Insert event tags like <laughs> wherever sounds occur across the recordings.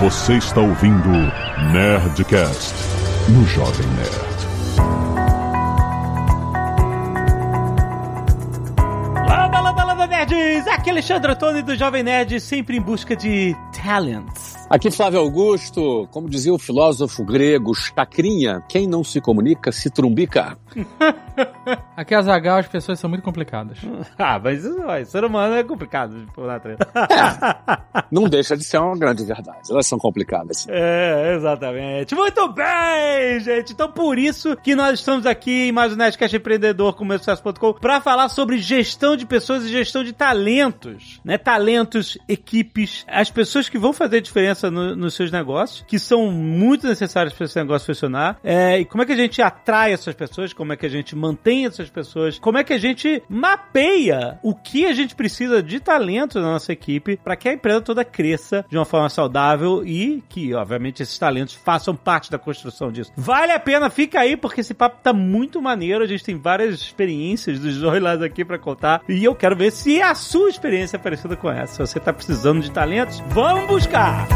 Você está ouvindo Nerdcast no Jovem Nerd. Landa, landa, landa, nerds! Aqui é Alexandre Antônio do Jovem Nerd, sempre em busca de talents. Aqui Flávio Augusto, como dizia o filósofo grego Chacrinha, quem não se comunica se trumbica. <laughs> Aqui a Zagal as pessoas são muito complicadas. <laughs> ah, mas ó, ser humano é complicado por natureza. Não deixa de ser uma grande verdade. Elas são complicadas. É, exatamente. Muito bem, gente. Então por isso que nós estamos aqui em mais um Nerdcast Empreendedor com o meu sucesso.com para falar sobre gestão de pessoas e gestão de talentos, né? Talentos, equipes, as pessoas que vão fazer diferença no, nos seus negócios, que são muito necessárias para esse negócio funcionar. É, e como é que a gente atrai essas pessoas? Como é que a gente mantém essas pessoas? Como é que a gente mapeia o que a gente precisa de talento na nossa equipe para que a empresa toda cresça de uma forma saudável e que, obviamente, esses talentos façam parte da construção disso. Vale a pena, fica aí, porque esse papo tá muito maneiro. A gente tem várias experiências dos dois lados aqui para contar. E eu quero ver se a sua experiência é parecida com essa. Se você tá precisando de talentos, vamos buscar!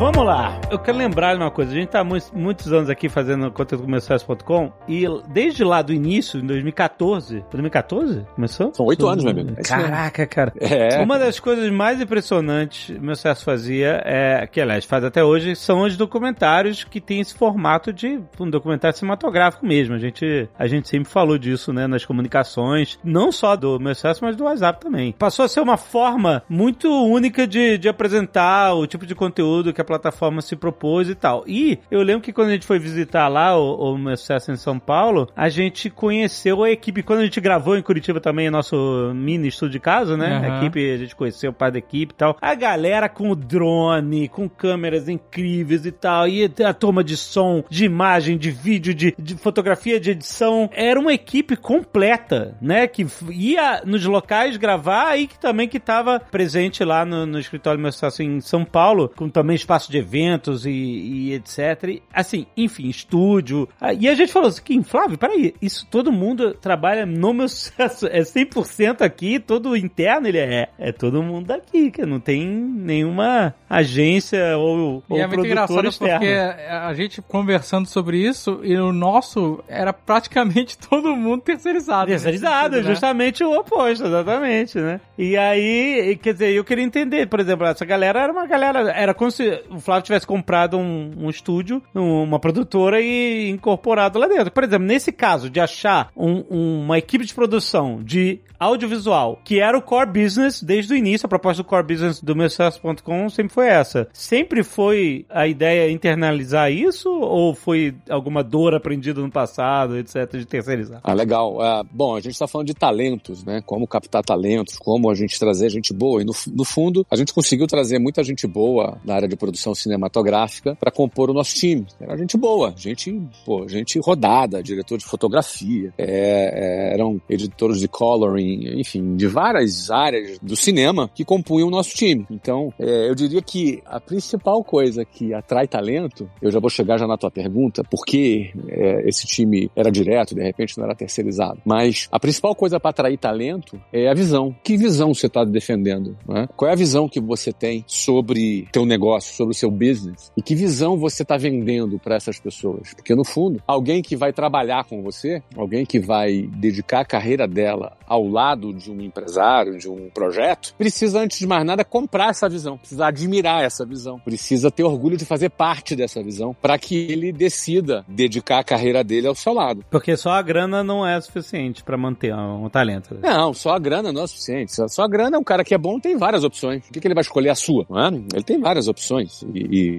Vamos lá. Eu quero lembrar de uma coisa. A gente tá muitos, muitos anos aqui fazendo conteúdo com sucesso.com e desde lá do início, em 2014. 2014? Começou? São oito anos, meu amigo. É Caraca, cara. É. Uma das coisas mais impressionantes que o meu sucesso fazia é, que aliás faz até hoje, são os documentários que tem esse formato de um documentário cinematográfico mesmo. A gente, a gente sempre falou disso, né, nas comunicações, não só do meu sucesso, mas do WhatsApp também. Passou a ser uma forma muito única de, de apresentar o tipo de conteúdo que a plataforma se propôs e tal. E eu lembro que quando a gente foi visitar lá o, o meu sucesso em São Paulo, a gente conheceu a equipe. Quando a gente gravou em Curitiba também, nosso mini estúdio de casa, né? Uhum. A equipe, a gente conheceu o pai da equipe e tal. A galera com o drone, com câmeras incríveis e tal. E a turma de som, de imagem, de vídeo, de, de fotografia, de edição. Era uma equipe completa, né? Que ia nos locais gravar e que também que estava presente lá no, no escritório do meu sucesso em São Paulo, com também espaço de eventos e, e etc. Assim, enfim, estúdio. Ah, E a gente falou assim, Flávio, peraí, isso todo mundo trabalha no meu <laughs> sucesso, é 100% aqui, todo interno ele é. É todo mundo daqui, que não tem nenhuma agência ou, ou e é muito produtor engraçado externo. porque a gente conversando sobre isso, e o nosso era praticamente <laughs> todo mundo terceirizado. Terceirizado, nesse sentido, né? justamente o oposto, exatamente, né? E aí, quer dizer, eu queria entender, por exemplo, essa galera era uma galera, era como se o Flávio tivesse comprado um, um estúdio, um- uma produtora e incorporado lá dentro. Por exemplo, nesse caso de achar um- uma equipe de produção de audiovisual, que era o core business desde o início, a proposta do core business do meusucesso.com sempre foi essa. Sempre foi a ideia internalizar isso ou foi alguma dor aprendida no passado, etc, de terceirizar? Ah, legal. Ah, bom, a gente está falando de talentos, né? Como captar talentos, como a gente trazer gente boa. E no, no fundo, a gente conseguiu trazer muita gente boa na área de produção cinematográfica para compor o nosso time. Era gente boa, gente, pô, gente rodada, diretor de fotografia, é, é, eram editores de coloring, enfim, de várias áreas do cinema que compunham o nosso time. Então, é, eu diria que a principal coisa que atrai talento, eu já vou chegar já na tua pergunta, por que é, esse time era direto, de repente não era terceirizado. Mas a principal coisa para atrair talento é a visão. Que visão você está defendendo? né? Qual é a visão que você tem sobre teu negócio, sobre o seu business? E que visão você está vendendo para essas pessoas? Porque no fundo, alguém que vai trabalhar com você, alguém que vai dedicar a carreira dela ao lado de um empresário, de um projeto, precisa antes de mais nada comprar essa visão, precisa admirar essa visão, precisa ter orgulho de fazer parte dessa visão para que ele decida dedicar a carreira dele ao seu lado. Porque só a grana não é suficiente pra manter um, talento. Não, só a grana não é suficiente. Só, a grana, um cara que é bom tem várias opções. Por que, que ele vai escolher a sua? Não é? Ele tem várias opções. E,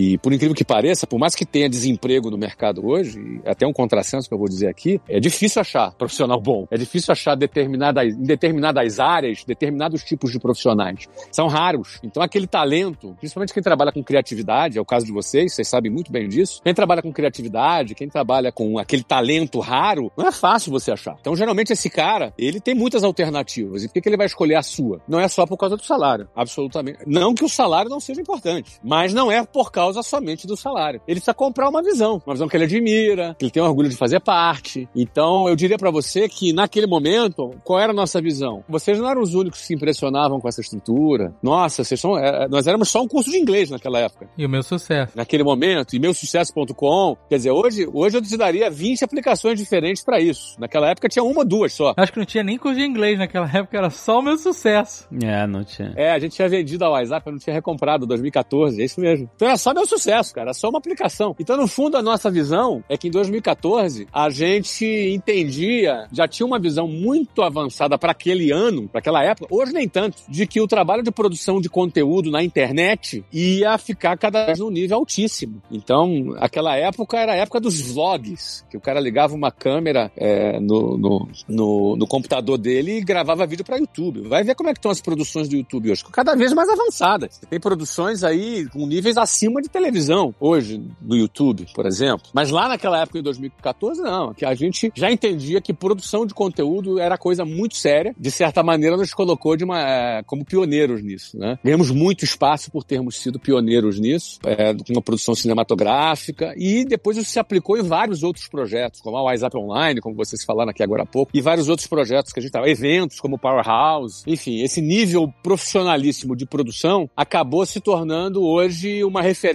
e por incrível que pareça, por mais que tenha desemprego no mercado hoje, até um contrassenso que eu vou dizer aqui, é difícil achar profissional bom. É difícil achar determinadas, em determinadas áreas, determinados tipos de profissionais. São raros. Então aquele talento, principalmente quem trabalha com criatividade, é o caso de vocês, vocês sabem muito bem disso. Quem trabalha com criatividade, quem trabalha com aquele talento raro, não é fácil você achar. Então geralmente esse cara, ele tem muitas alternativas. E por que ele vai escolher a sua? Não é só por causa do salário. Absolutamente. Não que o salário não seja importante, mas não é por causa causa somente do salário. Ele precisa comprar uma visão, uma visão que ele admira, que ele tem orgulho de fazer parte. Então, eu diria para você que naquele momento, qual era a nossa visão? Vocês não eram os únicos que se impressionavam com essa estrutura. Nossa, vocês são, é, nós éramos só um curso de inglês naquela época. E o meu sucesso. Naquele momento, e meusucesso.com, quer dizer, hoje, hoje eu te daria 20 aplicações diferentes para isso. Naquela época tinha uma, duas só. Acho que não tinha nem curso de inglês naquela <laughs> época, era só o meu sucesso. É, não tinha. É, a gente tinha vendido a WhatsApp, eu não tinha recomprado 2014, é isso mesmo. Então era só meu sucesso, cara, só uma aplicação. Então, no fundo, a nossa visão é que em 2014 a gente entendia, já tinha uma visão muito avançada para aquele ano, para aquela época, hoje nem tanto, de que o trabalho de produção de conteúdo na internet ia ficar cada vez num nível altíssimo. Então, aquela época era a época dos vlogs, que o cara ligava uma câmera é, no, no, no, no, computador dele e gravava vídeo para YouTube. Vai ver como é que estão as produções do YouTube hoje, cada vez mais avançadas. Tem produções aí com níveis acima de televisão hoje no YouTube, por exemplo. Mas lá naquela época, em 2014, não. Que a gente já entendia que produção de conteúdo era coisa muito séria. De certa maneira, nos colocou de uma, é, como pioneiros nisso, né? Ganhamos muito espaço por termos sido pioneiros nisso, é, com uma produção cinematográfica, e depois isso se aplicou em vários outros projetos, como a WhatsApp Online, como vocês falaram aqui agora há pouco, e vários outros projetos que a gente tava, eventos como Powerhouse, enfim, esse nível profissionalíssimo de produção acabou se tornando hoje uma referência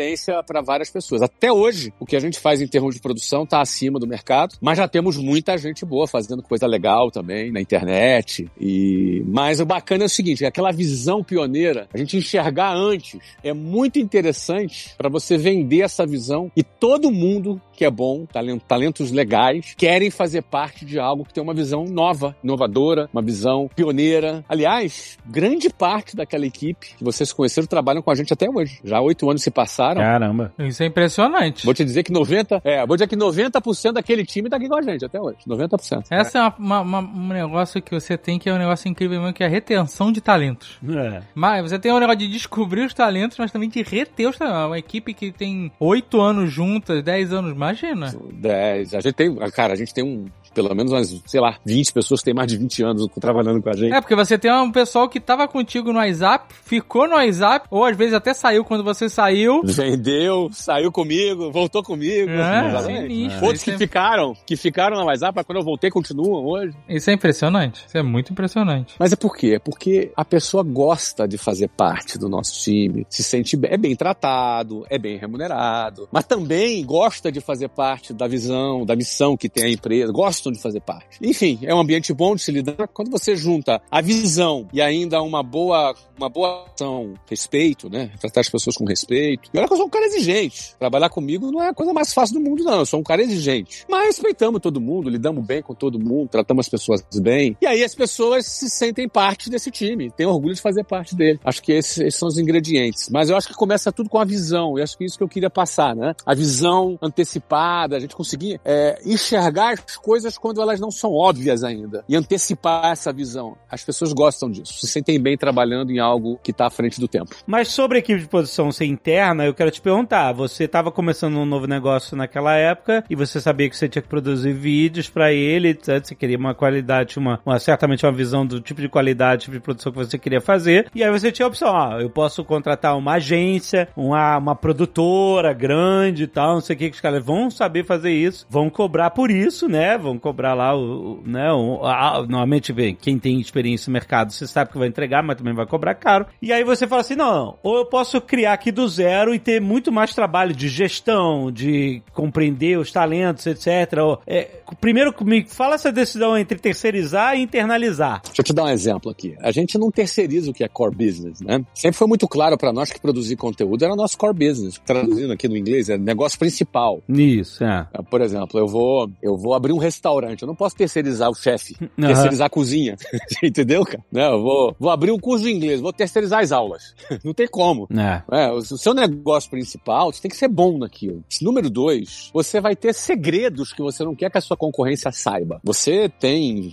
para várias pessoas. Até hoje, o que a gente faz em termos de produção está acima do mercado, mas já temos muita gente boa fazendo coisa legal também na internet. E mas o bacana é o seguinte, é aquela visão pioneira, a gente enxergar antes, é muito interessante para você vender essa visão e todo mundo que é bom, talentos legais, querem fazer parte de algo que tem uma visão nova, inovadora, uma visão pioneira. Aliás, grande parte daquela equipe que vocês conheceram trabalham com a gente até hoje. Já oito anos se passaram. Caramba. Isso é impressionante. Vou te dizer que 90, é, vou dizer que 90% daquele time tá aqui com a gente até hoje. 90%. Essa é, é uma, uma, um negócio que você tem que é um negócio incrível mesmo, que é a retenção de talentos. É. Mas você tem um negócio de descobrir os talentos, mas também de reter os talentos. Uma equipe que tem oito anos juntas, dez anos, imagina. Dez. A gente tem, cara, a gente tem um pelo menos umas, sei lá, 20 pessoas que têm mais de 20 anos trabalhando com a gente. É, porque você tem um pessoal que tava contigo no WhatsApp, ficou no WhatsApp, ou às vezes até saiu quando você saiu. Vendeu, saiu comigo, voltou comigo. É, sinistro. Outros que é... ficaram, que ficaram no WhatsApp, mas quando eu voltei continuam hoje. Isso é impressionante. Isso é muito impressionante. Mas é por quê? É porque a pessoa gosta de fazer parte do nosso time, se sente bem, é bem tratado, é bem remunerado, mas também gosta de fazer parte da visão, da missão que tem a empresa, gosta gostam de fazer parte. Enfim, é um ambiente bom de se lidar. Quando você junta a visão e ainda uma boa, uma boa ação, respeito, né? Tratar as pessoas com respeito. E olha que eu sou um cara exigente. Trabalhar comigo não é a coisa mais fácil do mundo, não. Eu sou um cara exigente. Mas respeitamos todo mundo, lidamos bem com todo mundo, tratamos as pessoas bem. E aí as pessoas se sentem parte desse time, têm orgulho de fazer parte dele. Acho que esses, esses são os ingredientes. Mas eu acho que começa tudo com a visão. E acho que é isso que eu queria passar, né? A visão antecipada, a gente conseguir é, enxergar as coisas quando elas não são óbvias ainda. E antecipar essa visão. As pessoas gostam disso, se sentem bem trabalhando em algo que está à frente do tempo. Mas sobre a equipe de produção ser interna, eu quero te perguntar: você estava começando um novo negócio naquela época e você sabia que você tinha que produzir vídeos para ele. Você queria uma qualidade, uma, uma, certamente uma visão do tipo de qualidade, de produção que você queria fazer. E aí você tinha a opção: ó, eu posso contratar uma agência, uma, uma produtora grande e tal, não sei o que, que os caras vão saber fazer isso, vão cobrar por isso, né? Vão cobrar lá o, o né, o, a, normalmente bem, quem tem experiência no mercado, você sabe que vai entregar, mas também vai cobrar caro. E aí você fala assim, não, ou eu posso criar aqui do zero e ter muito mais trabalho de gestão, de compreender os talentos, etc. Ou, é, primeiro, me fala essa decisão entre terceirizar e internalizar. Deixa eu te dar um exemplo aqui. A gente não terceiriza o que é core business, né? Sempre foi muito claro para nós que produzir conteúdo era nosso core business. Traduzindo aqui no inglês, é negócio principal. Isso, é. Por exemplo, eu vou, eu vou abrir um restaurante restaurante. Eu não posso terceirizar o chefe, uhum. terceirizar a cozinha. <laughs> Entendeu, cara? Não, eu vou, vou abrir um curso de inglês, vou terceirizar as aulas. <laughs> não tem como. É. É, o, o seu negócio principal, você tem que ser bom naquilo. Número dois, você vai ter segredos que você não quer que a sua concorrência saiba. Você tem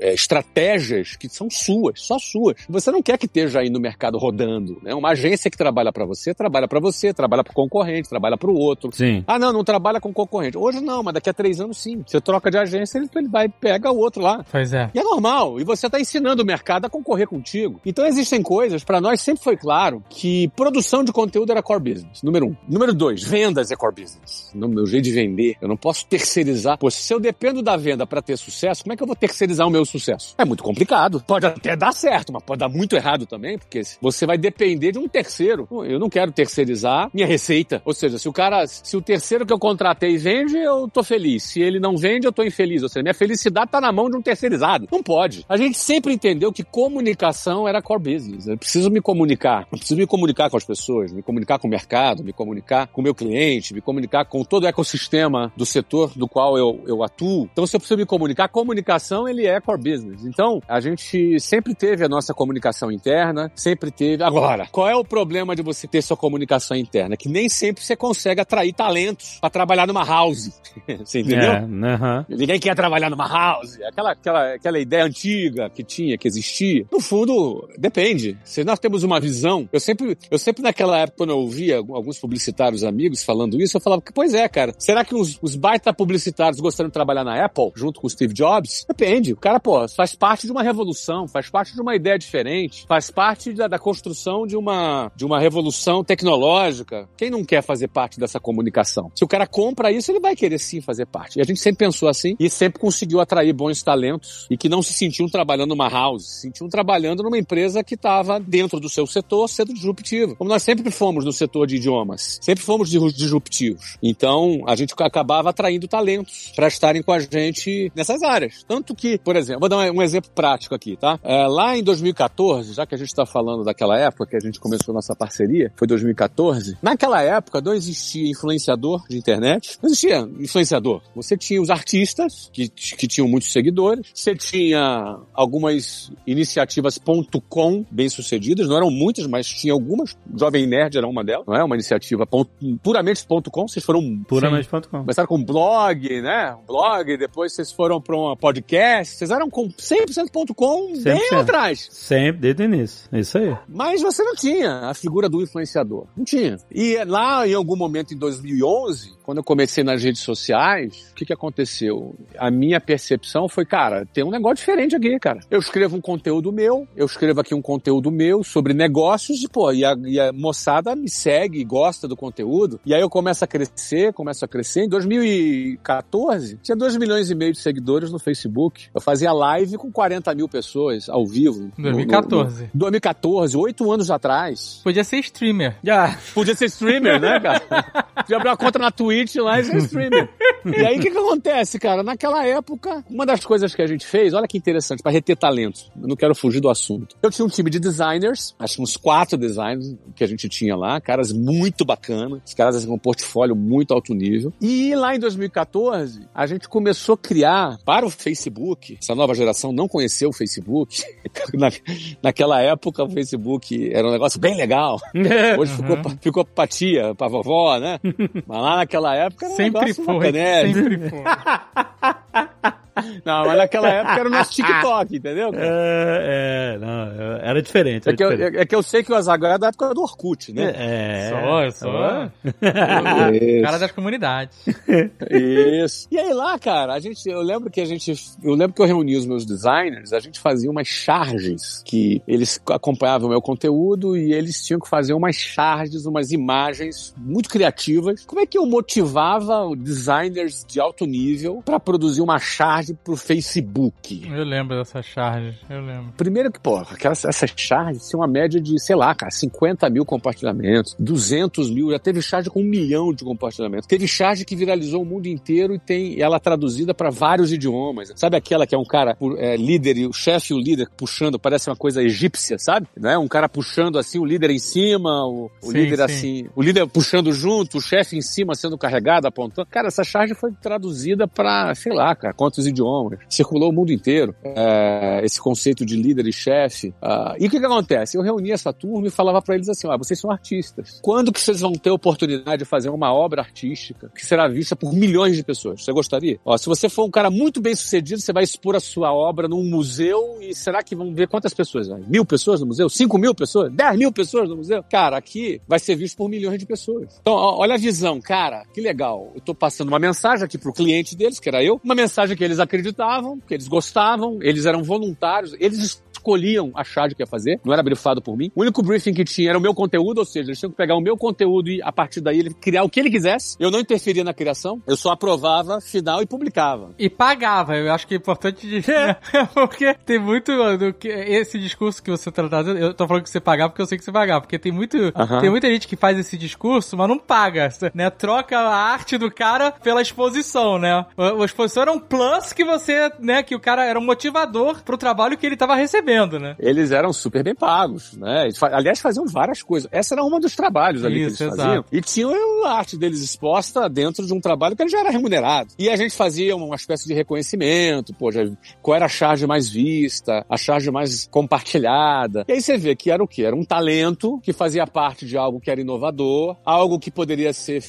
é, estratégias que são suas, só suas. Você não quer que esteja aí no mercado rodando. Né? Uma agência que trabalha para você, trabalha para você, trabalha para concorrente, trabalha para o outro. Sim. Ah, não, não trabalha com concorrente. Hoje não, mas daqui a três anos sim. Você troca de agência ele, ele vai pega o outro lá. Pois é. E é normal. E você está ensinando o mercado a concorrer contigo. Então existem coisas, para nós sempre foi claro que produção de conteúdo era core core business. Número um. Número dois, vendas é core business. No meu jeito de vender, eu não posso terceirizar. Pô, se eu dependo da venda para ter sucesso, como é que eu vou terceirizar o meu sucesso? É muito complicado. Pode até dar certo, mas pode dar muito errado também, porque você vai depender de um terceiro. Eu não quero terceirizar minha receita. Ou seja, se o cara, se o terceiro que eu contratei vende, eu tô feliz. Se ele não vende, eu tô infeliz. Ou seja, minha felicidade tá na mão de um terceirizado. Não pode. A gente sempre entendeu que comunicação era core business. Eu preciso me comunicar. Eu preciso me comunicar com as pessoas, me comunicar com o mercado, me comunicar com o meu cliente, me comunicar com todo o ecossistema do setor do qual eu, eu atuo. Então, se eu preciso me comunicar, comunicação, ele é core business. Então, a gente sempre teve a nossa comunicação interna, sempre teve. Agora, qual é o problema de você ter sua comunicação interna? Que nem sempre você consegue atrair talentos para trabalhar numa house. <laughs> você entendeu? É, uh -huh. Ninguém quer trabalhar numa house. Aquela, aquela, aquela ideia antiga que tinha, que existia. No fundo, depende. Se nós temos uma visão, eu sempre, eu sempre naquela época, quando eu ouvia alguns publicitários amigos falando isso, eu falava que, pois é, cara, será que os, os baita publicitários gostariam de trabalhar na Apple junto com o Steve Jobs? Depende. O cara, pô, faz parte de uma revolução, faz parte de uma ideia diferente, faz parte da, da construção de uma, de uma revolução tecnológica. Quem não quer fazer parte dessa comunicação? Se o cara compra isso, ele vai querer sim fazer parte. E a gente sempre pensou assim e sempre conseguiu atrair bons talentos e que não se sentiam trabalhando numa house, se sentiam trabalhando numa empresa que estava dentro do seu setor sendo disruptivo. Como nós sempre fomos no setor de idiomas, sempre fomos disruptivos. Então, a gente acabava atraindo talentos para estarem com a gente nessas áreas. Tanto que, por exemplo, vou dar um exemplo prático aqui, tá? É, lá em 2014, já que a gente está falando daquela época que a gente começou nossa parceria, foi 2014, naquela época não existia influenciador de internet, não existia influenciador. Você tinha os artistas, que, que tinham muitos seguidores, você tinha algumas iniciativas .com bem-sucedidas, não eram muitas, mas tinha algumas, Jovem Nerd era uma delas, não é? Uma iniciativa ponto, puramente .com, vocês foram... Puramente.com. Começaram com blog, né? Um blog, depois vocês foram para um podcast, vocês eram com 100%.com bem atrás. Sempre, desde o início. É isso aí. Mas você não tinha a figura do influenciador. Não tinha. E lá, em algum momento em 2011, quando eu comecei nas redes sociais, o que, que aconteceu? A minha percepção foi, cara, tem um negócio diferente aqui, cara. Eu escrevo um conteúdo meu, eu escrevo aqui um conteúdo meu sobre negócios e, pô, e a, e a moçada me segue, gosta do conteúdo. E aí eu começo a crescer, começo a crescer. Em 2014, tinha 2 milhões e meio de seguidores no Facebook. Eu fazia live com 40 mil pessoas ao vivo. 2014. No, no, no 2014, oito anos atrás. Podia ser streamer. Já. Podia ser streamer, né, cara? <laughs> Podia abrir uma conta na Twitch lá e ser streamer. <laughs> E aí o que que acontece, cara? Naquela época, uma das coisas que a gente fez, olha que interessante, para reter talentos. Eu não quero fugir do assunto. Eu tinha um time de designers, acho que uns quatro designers que a gente tinha lá, caras muito bacanas, os caras com um portfólio muito alto nível. E lá em 2014, a gente começou a criar para o Facebook, essa nova geração não conheceu o Facebook. <laughs> Na, naquela época, o Facebook era um negócio bem legal. <laughs> Hoje ficou, uhum. ficou pra tia, pra vovó, né? Mas lá naquela época era um Sempre negócio foi. Bacané. Sempre foi. <laughs> Não, mas naquela época era o nosso TikTok, entendeu? Cara? É, é, não, era diferente. Era é, que eu, diferente. é, que eu, sei que o Azaghal é da época do Orkut, né? É. Só, só. Cara das comunidades. Isso. E aí lá, cara, a gente, eu lembro que a gente, eu lembro que eu reuni os meus designers, a gente fazia umas charges que eles acompanhavam o meu conteúdo e eles tinham que fazer umas charges, umas imagens muito criativas. Como é que eu motivava designers de alto nível para produzir uma charge pro Facebook? Eu lembro dessa charge, eu lembro. Primeiro que, pô, aquelas, essas charges tinham uma média de, sei lá, cara, 50 mil compartilhamentos, 200 mil, já teve charge com um milhão de compartilhamentos. Teve charge que viralizou o mundo inteiro e tem ela traduzida para vários idiomas. Sabe aquela que é um cara é, líder, e o chefe e o líder puxando, parece uma coisa egípcia, sabe? Né? Um cara puxando assim, o líder em cima, o, o Sim, líder sim. assim, o líder puxando junto, o chefe em cima sendo carregado, apontando. Cara, essa charge foi traduzida para, sei lá, cara, quantos idiomas. Circulou o mundo inteiro. É, esse conceito de líder e chefe. Ah, e o que que acontece? Eu reunia essa turma e falava para eles assim, ó, vocês são artistas. Quando que vocês vão ter oportunidade de fazer uma obra artística que será vista por milhões de pessoas? Você gostaria? Ó, se você for um cara muito bem sucedido, você vai expor a sua obra num museu e será que vão ver quantas pessoas? Mil pessoas no museu? Cinco mil pessoas? Dez mil pessoas no museu? Cara, aqui vai ser visto por milhões de pessoas. Então, ó, olha a visão, cara, que legal. Eu tô passando uma mensagem aqui pro cliente deles, que era eu, uma mensagem que eles acreditavam, que eles gostavam, eles eram voluntários, eles escolhiam a charge que ia fazer, não era brifado por mim. O único briefing que tinha era o meu conteúdo, ou seja, eles tinham que pegar o meu conteúdo e a partir daí ele criar o que ele quisesse. Eu não interferia na criação, eu só aprovava final e publicava. E pagava, eu acho que é importante dizer, <laughs> porque tem muito do que esse discurso que você tá trazendo, eu tô falando que você pagava porque eu sei que você pagava, porque tem muito, uh -huh. tem muita gente que faz esse discurso, mas não paga, né? Troca a arte do cara pela exposição, né? A exposição era um plus que você, né, que o cara era um motivador pro trabalho que ele tava recebendo, né? Eles eram super bem pagos, né? Eles, aliás, faziam várias coisas. Essa era uma dos trabalhos ali Isso, que eles faziam. Exato. E tinham a arte deles exposta dentro de um trabalho que ele já era remunerado. E a gente fazia uma espécie de reconhecimento, pô, já, qual era a charge mais vista, a charge mais compartilhada. E aí você vê que era o quê? Era um talento que fazia parte de algo que era inovador, algo que poderia ser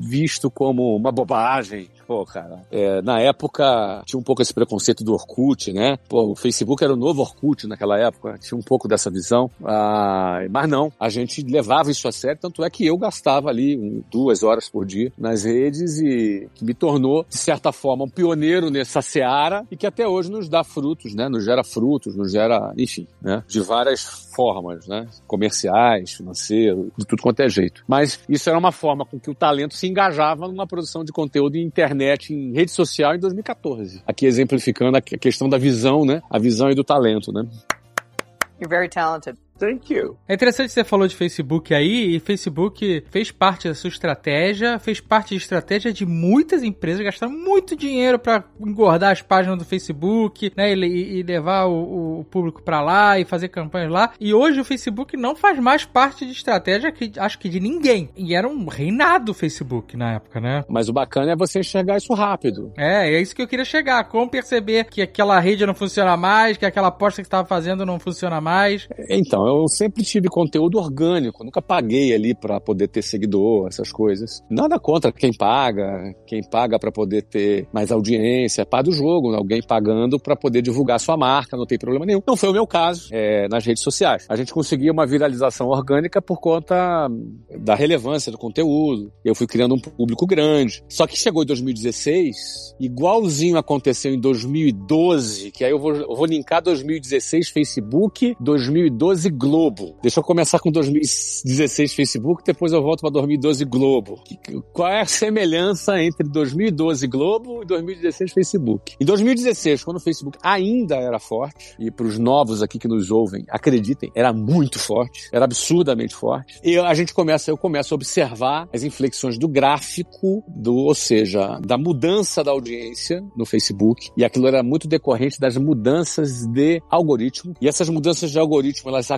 visto como uma bobagem, Pô, cara, é, na época tinha um pouco esse preconceito do Orkut, né? Pô, o Facebook era o novo Orkut naquela época, tinha um pouco dessa visão. Ah, mas não, a gente levava isso a sério, tanto é que eu gastava ali um, duas horas por dia nas redes e que me tornou, de certa forma, um pioneiro nessa seara e que até hoje nos dá frutos, né? Nos gera frutos, nos gera, enfim, né? De várias formas, né? Comerciais, financeiros, de tudo quanto é jeito. Mas isso era uma forma com que o talento se engajava numa produção de conteúdo em internet em rede social em 2014. Aqui exemplificando a questão da visão, né? A visão e do talento, né? You're very talented. Thank you. É interessante que você falou de Facebook aí, e Facebook fez parte da sua estratégia, fez parte da estratégia de muitas empresas, gastaram muito dinheiro para engordar as páginas do Facebook, né, e, e levar o, o público para lá e fazer campanhas lá. E hoje o Facebook não faz mais parte de estratégia que acho que de ninguém. E era um reinado o Facebook na época, né? Mas o bacana é você enxergar isso rápido. É, é isso que eu queria chegar. Como perceber que aquela rede não funciona mais, que aquela aposta que estava fazendo não funciona mais. Então, eu sempre tive conteúdo orgânico, nunca paguei ali para poder ter seguidor, essas coisas. Nada contra quem paga, quem paga para poder ter mais audiência, é do jogo, alguém pagando para poder divulgar sua marca, não tem problema nenhum. Não foi o meu caso é, nas redes sociais. A gente conseguia uma viralização orgânica por conta da relevância do conteúdo. Eu fui criando um público grande. Só que chegou em 2016, igualzinho aconteceu em 2012, que aí eu vou, eu vou linkar 2016 Facebook, 2012 Globo. Deixa eu começar com 2016 Facebook, depois eu volto para 2012 Globo. Qual é a semelhança entre 2012 Globo e 2016 Facebook? Em 2016, quando o Facebook ainda era forte, e para os novos aqui que nos ouvem, acreditem, era muito forte, era absurdamente forte. E a gente começa, eu começo a observar as inflexões do gráfico, do, ou seja, da mudança da audiência no Facebook, e aquilo era muito decorrente das mudanças de algoritmo. E essas mudanças de algoritmo, elas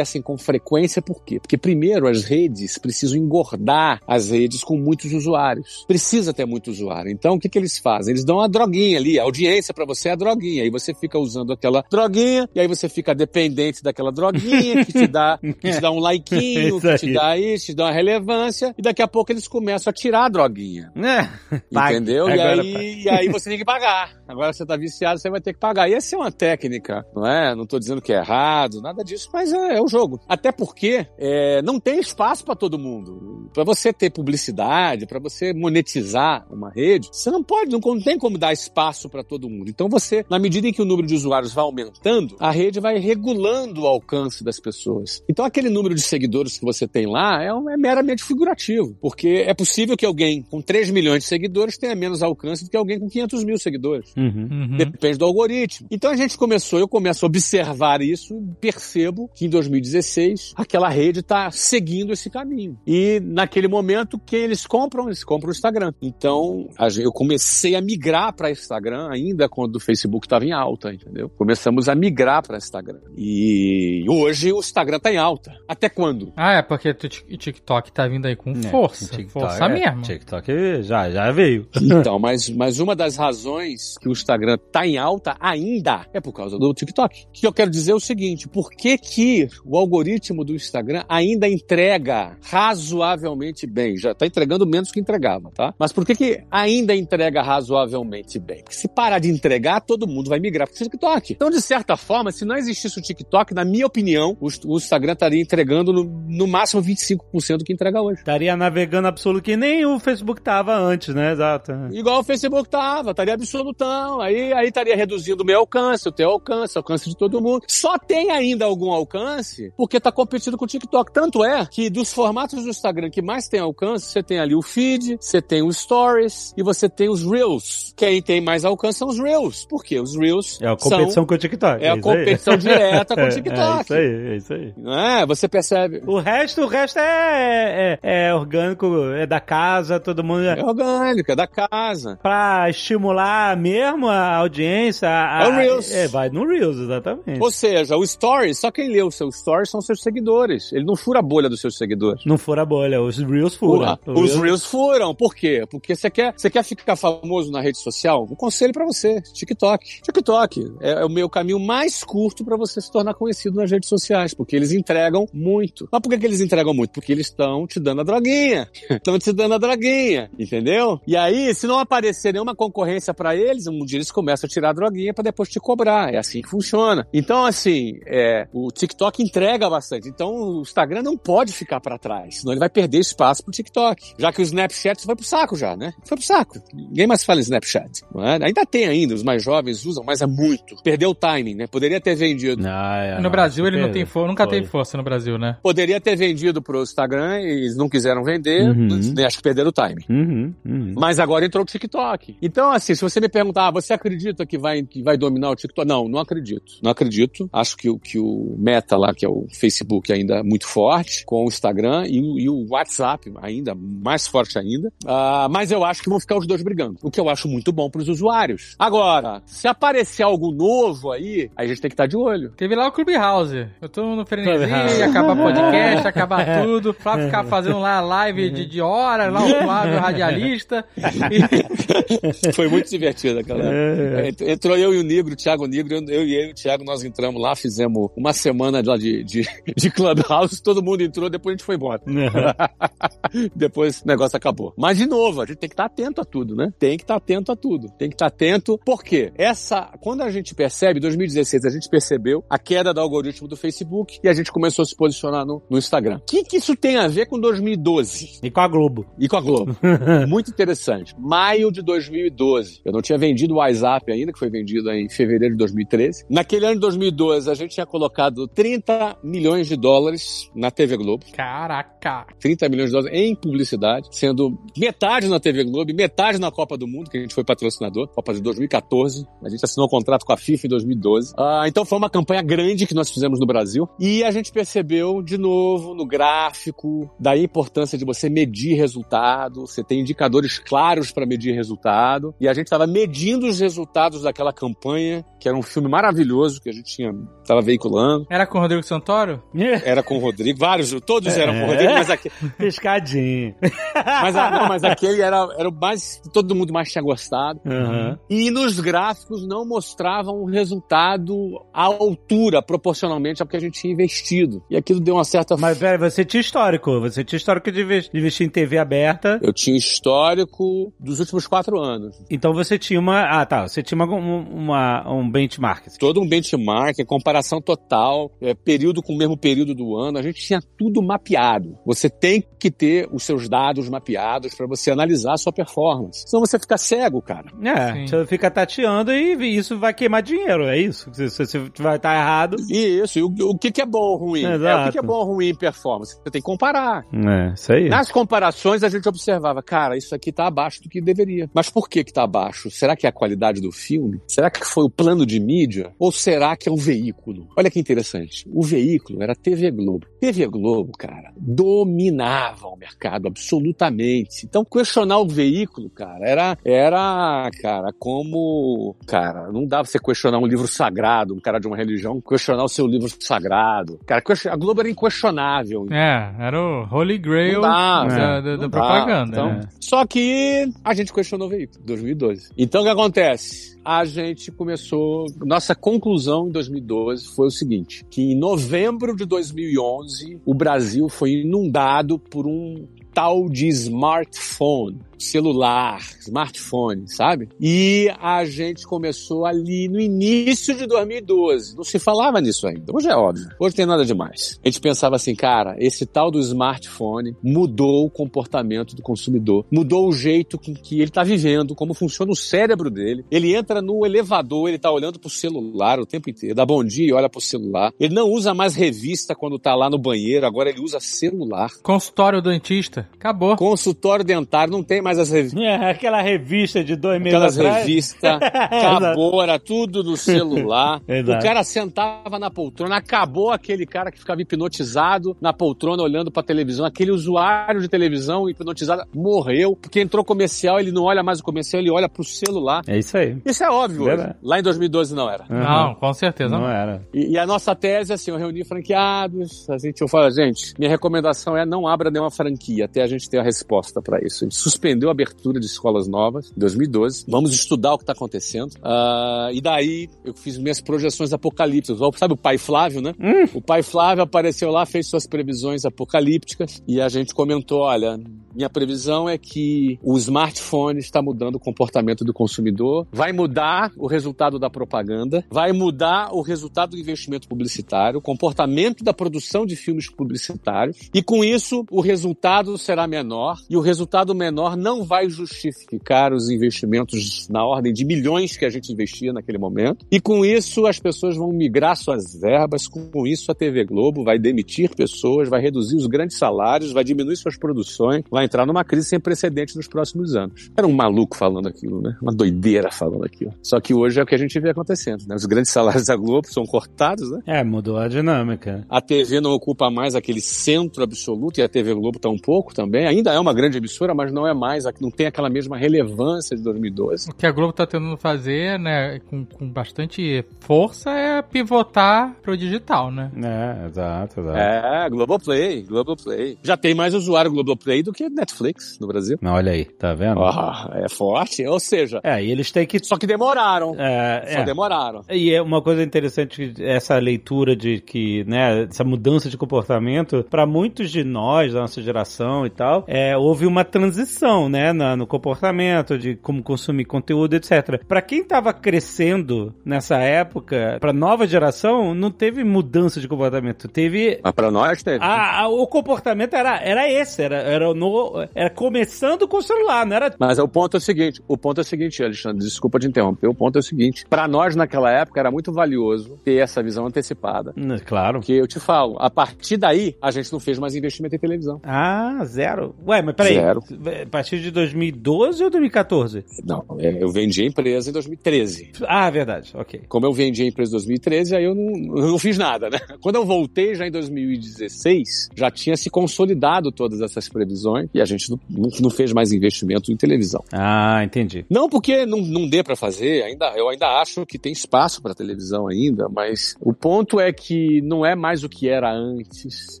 com frequência por quê? Porque primeiro as redes precisam engordar as redes com muitos usuários. Precisa ter muito usuário. Então o que, que eles fazem? Eles dão uma droguinha ali, a audiência para você é a droguinha. Aí você fica usando aquela droguinha e aí você fica dependente daquela droguinha que te dá, <laughs> que te dá um likeinho, que te dá isso, te dá uma relevância e daqui a pouco eles começam a tirar a droguinha. É. <laughs> Entendeu? E aí, e aí <laughs> você tem que pagar. Agora você tá viciado, você vai ter que pagar. E essa é uma técnica, não é? Não tô dizendo que é errado, nada disso, mas é, é o jogo. Até porque é, não tem espaço para todo mundo. Para você ter publicidade, para você monetizar uma rede, você não pode, não, não tem como dar espaço para todo mundo. Então você, na medida em que o número de usuários vai aumentando, a rede vai regulando o alcance das pessoas. Então aquele número de seguidores que você tem lá é, é meramente figurativo, porque é possível que alguém com 3 milhões de seguidores tenha menos alcance do que alguém com 500 mil seguidores. Uhum. Uhum. Depende do algoritmo. Então a gente começou, eu começo a observar isso, percebo que em 2016, aquela rede está seguindo esse caminho. E naquele momento, quem eles compram? Eles compram o Instagram. Então, eu comecei a migrar para Instagram ainda quando o Facebook estava em alta, entendeu? Começamos a migrar para Instagram. E hoje o Instagram está em alta. Até quando? Ah, é porque o TikTok está vindo aí com é, força. TikTok, força é, mesmo. TikTok já, já veio. <laughs> Então, mas, mas uma das razões que o Instagram está em alta ainda é por causa do TikTok. O que eu quero dizer é o seguinte, por que que que o algoritmo do Instagram ainda entrega razoavelmente bem. Já está entregando menos que entregava, tá? Mas por que, que ainda entrega razoavelmente bem? Porque se parar de entregar, todo mundo vai migrar para o TikTok. Então, de certa forma, se não existisse o TikTok, na minha opinião, o, o Instagram estaria entregando no, no máximo 25% do que entrega hoje. Estaria navegando absoluto que nem o Facebook tava antes, né? Exato. Igual o Facebook tava, estaria absolutão. Aí, aí estaria reduzindo o meu alcance, o teu alcance, o alcance de todo mundo. Só tem ainda algum alcance porque tá competindo com o TikTok. Tanto é que dos formatos do Instagram que mais tem alcance, você tem ali o feed, você tem os stories e você tem os reels. Quem tem mais alcance são os reels. Por quê? Os reels É a competição são... com o TikTok. É a competição direta com o <laughs> É, TikTok. É, isso aí, é isso aí. Não é? Você percebe. O resto, o resto é, é, é orgânico, é da casa, todo mundo. É orgânico, é da casa. Pra estimular mesmo a audiência. A, É o Reels. É, vai no Reels, exatamente. Ou seja, o Stories, só quem lê o seu Stories são seus seguidores. Ele não fura a bolha dos seus seguidores. Não fura a bolha, os Reels furam. Porra, Os Reels furam. Por quê? Porque você quer, você quer ficar famoso na rede social? Um conselho pra você: TikTok. TikTok é, é o meu caminho mais curto pra você se tornar conhecido nas redes sociais, porque eles entregam muito. Mas por que, que eles entregam muito? Porque eles estão te dando a droguinha. <laughs> Estão te dando a droguinha, entendeu? E aí, se não aparecer nenhuma concorrência pra eles, um dia eles começam a tirar a droguinha pra depois te cobrar. É assim que funciona. Então, assim, é, o TikTok entrega bastante. Então, o Instagram não pode ficar pra trás, senão ele vai perder espaço pro TikTok. Já que o Snapchat foi pro saco já, né? Foi pro saco. Ninguém mais fala Snapchat. não é? Ainda tem ainda, os mais jovens usam, mas é muito. Perdeu o timing, né? Poderia ter vendido. Ah, é, No Brasil ele não tem força, nunca foi. tem força no Brasil, né? Poderia ter vendido pro Instagram e eles não quiseram vender, Uhum. mas, né, acho que perderam o timing. Uhum, uhum. Mas agora entrou o TikTok. Então, assim, se você me perguntar, ah, você acredita que vai, que vai dominar o TikTok? Não, não acredito. Não acredito. Acho que, o- que o Meta lá, que é o Facebook, ainda é muito forte, com o Instagram e, o- e o WhatsApp ainda mais forte ainda. Ah, mas eu acho que vão ficar os dois brigando. O que eu acho muito bom pros usuários. Agora, se aparecer algo novo aí, aí a gente tem que estar de olho. Teve lá o Clubhouse. Eu tô no frenesi, acabar <laughs> podcast, acabar tudo. Flávio ficar fazendo lá live de, de horas, lá o Flávio radialista. E- <laughs> Foi muito divertido aquela. É. Ent- Entrou eu e o Negro, o Thiago Negro, eu, eu e ele, o Thiago, nós entramos lá, fizemos uma semana lá de, de, <laughs> de Clubhouse, todo mundo entrou, depois a gente foi embora. <laughs> depois o negócio acabou. Mas, de novo, a gente tem que estar atento a tudo, né? Tem que estar atento a tudo. Tem que estar atento, porque essa, quando a gente percebe, em 2016, a gente percebeu a queda do algoritmo do Facebook e a gente começou a se posicionar no, no Instagram. O que, que isso tem a ver com 2012? E com a Globo. E com a Globo. <laughs> Muito interessante. Maio de 2012. Eu não tinha vendido o WhatsApp ainda, que foi vendido em fevereiro de 2013. Naquele ano de 2012, a gente tinha colocado 30 milhões de dólares na TV Globo. Caraca. 30 milhões de dólares em publicidade, sendo metade na TV Globo e metade na Copa do Mundo, que a gente foi patrocinador, Copa de 2014. A gente assinou um contrato com a FIFA em 2012. Ah, então foi uma campanha grande que nós fizemos no Brasil. E a gente percebeu, de novo, no gráfico, da importância de você medir resultado. Você tem indicadores claros para medir resultado. E a gente estava medindo os resultados daquela campanha, que era um filme maravilhoso que a gente tinha estava veiculando. Era com Rodrigo Santoro? <laughs> Era com o Rodrigo, vários, todos eram com o Rodrigo, mas aqui, <laughs> Piscadinho. <laughs> mas, a- não, mas aquele era, era o mais. Todo mundo mais tinha gostado. Uhum. E nos gráficos não mostravam um resultado à altura, proporcionalmente ao que a gente tinha investido. E aquilo deu uma certa. Mas, pera, você tinha histórico. Você tinha histórico de investir em TV aberta. Eu tinha histórico dos últimos quatro anos. Então você tinha uma. Ah, tá. Você tinha uma, uma- um benchmark. Todo um benchmark, comparação total, é, período com o mesmo período do ano. A gente tinha tudo mapeado. Você tem que ter os seus dados mapeados para você analisar a sua performance. Senão você fica cego, cara. É, Sim. você fica tateando e isso vai queimar dinheiro, é isso? Se se você vai estar errado. Isso, e o, o que, que é bom ou ruim? É, o Exato. que, que é bom ou ruim em performance? Você tem que comparar. É, isso aí. Nas comparações, a gente observava, cara, isso aqui tá abaixo do que deveria. Mas por que que tá abaixo? Será que é a qualidade do filme? Será que foi o plano de mídia? Ou será que é o veículo? Olha que interessante. O veículo era TV Globo. TV Globo, cara, dominava o mercado absolutamente. Então, questionar o veículo, cara, era, era, cara, como, cara, não dá pra você questionar um livro sagrado, um cara de uma religião, questionar o seu livro sagrado. Cara, a Globo era inquestionável. É, era o Holy Grail dá, da, né? da- da dá. propaganda. Então, né? Só que a gente questionou o veículo, 2012. Então o que acontece? A gente começou. Nossa conclusão em 2012 foi o seguinte: que em novembro de 2011 o Brasil foi inundado por um tal de smartphone celular, smartphone, sabe? E a gente começou ali no início de 2012. Não se falava nisso ainda. Hoje é óbvio. Hoje tem nada demais. A gente pensava assim, cara, esse tal do smartphone mudou o comportamento do consumidor, mudou o jeito com que ele está vivendo, como funciona o cérebro dele. Ele entra no elevador, ele está olhando pro celular o tempo inteiro, dá bom dia e olha pro celular. Ele não usa mais revista quando tá lá no banheiro, agora ele usa celular. Consultório dentista, acabou. Consultório dentário, não tem mais as revistas. É, aquela revista de dois meses Aquelas atrás. revistas, <laughs> acabou, era tudo no celular. <laughs> O cara sentava na poltrona, acabou aquele cara que ficava hipnotizado na poltrona olhando pra televisão, aquele usuário de televisão hipnotizado morreu, porque entrou comercial, ele não olha mais o comercial, ele olha pro celular. É isso aí. Isso é óbvio. Lá em 2012 não era. Não, com certeza Não não. era. E, e a nossa tese, assim, eu reuni franqueados, a gente, eu falo, gente, minha recomendação é não abra nenhuma franquia até a gente ter a resposta pra isso. A gente suspendeu a abertura de escolas novas em 2012. Vamos estudar o que está acontecendo. Ah, e daí eu fiz minhas projeções apocalípticas. Sabe o pai Flávio, né? O pai Flávio apareceu lá, fez suas previsões apocalípticas e a gente comentou, olha, minha previsão é que o smartphone está mudando o comportamento do consumidor, vai mudar o resultado da propaganda, vai mudar o resultado do investimento publicitário, o comportamento da produção de filmes publicitários, e com isso o resultado será menor, e o resultado menor não vai justificar os investimentos na ordem de milhões que a gente investia naquele momento, e com isso as pessoas vão migrar suas verbas, com isso a TV Globo vai demitir pessoas, vai reduzir os grandes salários, vai diminuir suas produções, vai entrar numa crise sem precedentes nos próximos anos. Era um maluco falando aquilo, né? Uma doideira falando aquilo. Só que hoje é o que a gente vê acontecendo, né? Os grandes salários da Globo são cortados, né? É, mudou a dinâmica. A TV não ocupa mais aquele centro absoluto e a TV Globo está um pouco também. Ainda é uma grande emissora, mas não é mais, não tem aquela mesma relevância de 2012. O que a Globo tá tentando fazer, né, com, com bastante força, é pivotar pro digital, né? É, exato, exato. É, Globoplay, Globoplay. Já tem mais usuário Globoplay do que Netflix no Brasil. Não, olha aí, tá vendo? Ah, é forte. Ou seja, É, e eles têm que. só que demoraram. É, Só é. demoraram. E é uma coisa interessante essa leitura de que, né, essa mudança de comportamento, para muitos de nós, da nossa geração e tal, é, houve uma transição, né, na- no comportamento de como consumir conteúdo, etc. Para quem tava crescendo nessa época, para nova geração, não teve mudança de comportamento, teve Mas pra nós teve. a- a- o comportamento era, era esse, era, era, no, era começando com o celular, não era Mas o ponto é o seguinte, o ponto é o seguinte, Alexandre, desculpa te interromper, o ponto é o seguinte, para nós naquela época era muito valioso ter essa visão antecipada. Claro. Porque eu te falo, a partir daí a gente não fez mais investimento em televisão. Ah, zero. Ué, mas peraí. Zero. A partir de 2012 ou 2014? Não, é, eu vendi a empresa em 2013. Ah, verdade. Ok. Como eu vendi a empresa em 2013, aí eu não, eu não fiz nada, né? <laughs> Quando eu voltei já em 2016, já tinha se consolidado todas essas previsões e a gente não, não- fez mais investimento em televisão. Ah, entendi. Não porque não, não dê para fazer, ainda, eu ainda acho que tem espaço para televisão ainda, mas o ponto é que não é mais o que era antes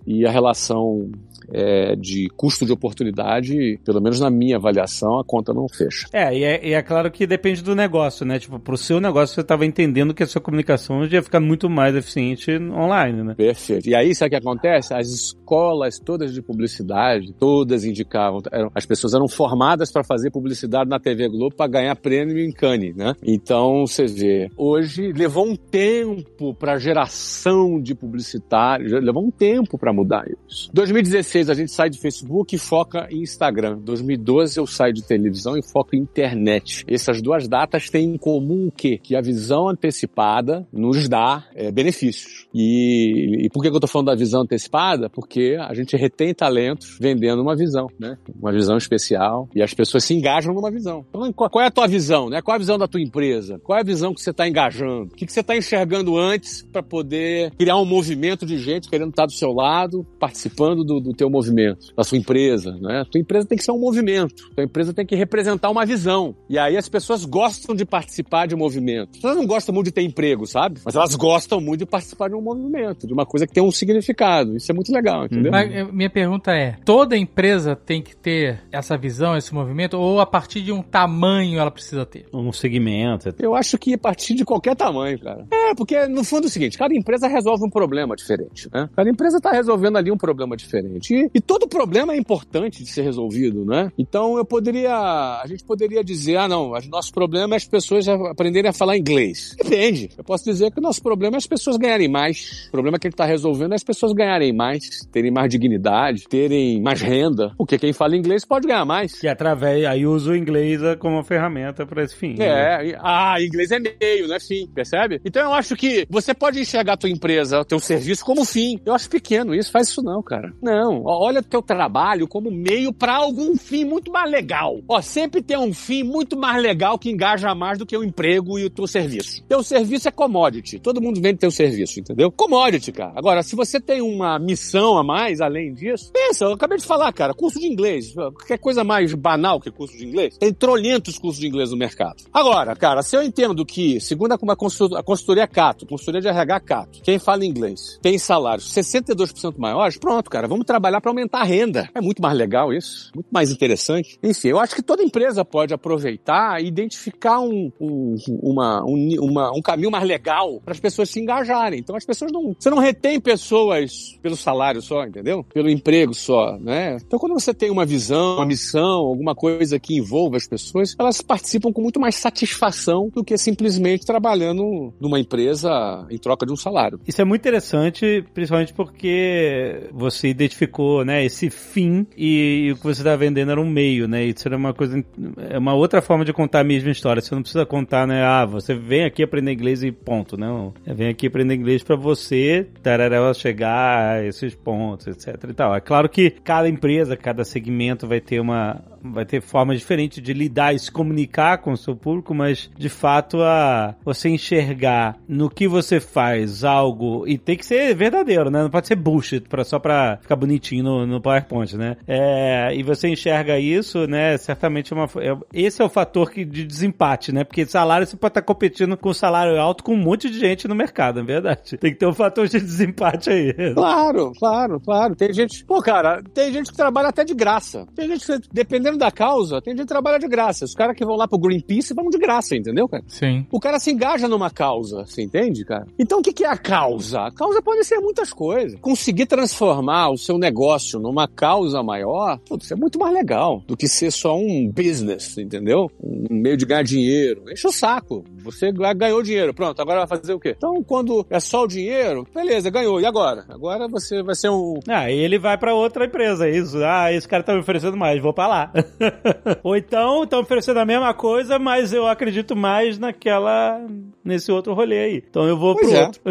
e a relação é, de custo de oportunidade, pelo menos na minha avaliação, a conta não fecha. É e, é, e é claro que depende do negócio, né? Tipo, pro seu negócio você estava entendendo que a sua comunicação ia ficar muito mais eficiente online, né? Perfeito. E aí, sabe o que acontece? As escolas todas de publicidade, todas indicavam, eram- as pessoas eram formadas para fazer publicidade na TV Globo para ganhar prêmio em Cannes, né? Então, você vê, hoje levou um tempo para geração de publicitários, levou um tempo para mudar isso. 2016 a gente sai de Facebook e foca em Instagram. 2012 eu saio de televisão e foco em internet. Essas duas datas têm em comum o quê? Que a visão antecipada nos dá é, benefícios. E, e por que eu tô falando da visão antecipada? Porque a gente retém talentos vendendo uma visão, né? Uma visão especial e as pessoas se engajam numa visão. Então, qual, é a tua visão, né? Qual é a visão da tua empresa? Qual é a visão que você está engajando? O que, que você está enxergando antes para poder criar um movimento de gente querendo estar do seu lado, participando do, do teu movimento, da sua empresa, né? A tua empresa tem que ser um movimento. A tua empresa tem que representar uma visão. E aí as pessoas gostam de participar de movimento. As pessoas não gostam muito de ter emprego, sabe? Mas elas gostam muito de participar de um movimento, de uma coisa que tem um significado. Isso é muito legal, entendeu? Mas, eh, minha pergunta é: toda empresa tem que ter essa visão, esse movimento, ou a partir de um tamanho ela precisa ter? Um segmento. Eu acho que a partir de qualquer tamanho, cara. É, porque no fundo é o seguinte: cada empresa resolve um problema diferente, né? Cada empresa está resolvendo ali um problema diferente. E, e, todo problema é importante de ser resolvido, né? Então eu poderia. A gente poderia dizer: ah, não, o nosso problema é as pessoas aprenderem a falar inglês. Depende. Eu posso dizer que o nosso problema é as pessoas ganharem mais. O problema que ele está resolvendo é as pessoas ganharem mais, terem mais dignidade, terem mais renda. Porque quem fala inglês pode ganhar mais. E através. Aí usa o inglês como ferramenta para esse fim. É. Né? Ah, inglês é meio, não é fim, percebe? Então eu acho que você pode enxergar a tua empresa, teu serviço como fim. Eu acho pequeno isso, faz isso não, cara. Não, olha o teu trabalho como meio para algum fim muito mais legal. Ó, sempre tem um fim muito mais legal que engaja mais do que o emprego e o teu serviço. Teu serviço é commodity. Todo mundo vende teu serviço, entendeu? Commodity, cara. Agora, se você tem uma missão a mais além disso, pensa, eu acabei de falar, cara, curso de inglês. Qualquer coisa mais banal que curso de inglês. Tem trolhentos cursos de inglês no mercado. Agora, cara, se eu entendo que, segundo a consultoria Cato, consultoria de RH Cato, quem fala inglês tem salários 62% maiores, pronto, cara, vamos trabalhar para aumentar a renda. É muito mais legal isso, muito mais interessante. Enfim, eu acho que toda empresa pode aproveitar e identificar um, um, uma, um, uma, um caminho mais legal para as pessoas se engajarem. Então as pessoas não. Você não retém pessoas pelo salário só, entendeu? Pelo emprego só, né? Então quando você tem uma visão, uma missão, alguma coisa que envolva as pessoas, elas participam com muito mais satisfação do que simplesmente trabalhando numa empresa em troca de um salário. Isso é muito interessante, principalmente porque você identificou, né, esse fim e, e o que você está vendendo era um meio, né? Isso era uma coisa, é uma outra forma de contar a mesma história. Você não precisa contar, né? Ah, você vem aqui aprender inglês e ponto, não. Vem aqui aprender inglês para você, tarará, chegar a esses pontos, etc e tal. É claro que cada empresa, cada segmento vai ter uma, vai ter formas diferentes de lidar e se comunicar com o seu público, mas de fato a você enxergar no que você faz algo e tem que ser verdadeiro, né? Não pode ser bullshit pra, só pra ficar bonitinho no, no PowerPoint, né? É, e você enxerga isso, né? Certamente é uma, é, esse é o fator que, de desempate, né? Porque salário você pode estar competindo com salário alto com um monte de gente no mercado, é verdade. Tem que ter um fator de desempate aí. Claro, claro, claro. Tem gente, pô, cara, tem gente que trabalha até de graça. Tem gente que, dependendo dependendo da causa, tem gente que trabalha de graça. Os caras que vão lá pro Greenpeace vão de graça, entendeu, cara? Sim. O cara se engaja numa causa, você entende, cara? Então o que, que é a causa? A causa pode ser muitas coisas. Conseguir transformar o seu negócio numa causa maior, putz, é muito mais legal do que ser só um business, entendeu? Um meio de ganhar dinheiro. Enche o saco. Você ganhou dinheiro, pronto, agora vai fazer o quê? Então, quando é só o dinheiro, beleza, ganhou. E agora? Agora você vai ser um. Ah, e ele vai para outra empresa, é isso. Ah, esse cara tá me oferecendo mais, vou para lá. <laughs> Ou então, estão oferecendo a mesma coisa, mas eu acredito mais naquela. nesse outro rolê aí. Então eu vou pois pro é. outro.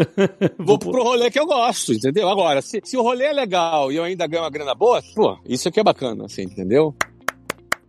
<laughs> vou pro rolê que eu gosto, entendeu? Agora, se, se o rolê é legal e eu ainda ganho uma grana boa, pô, isso aqui é bacana, assim, entendeu?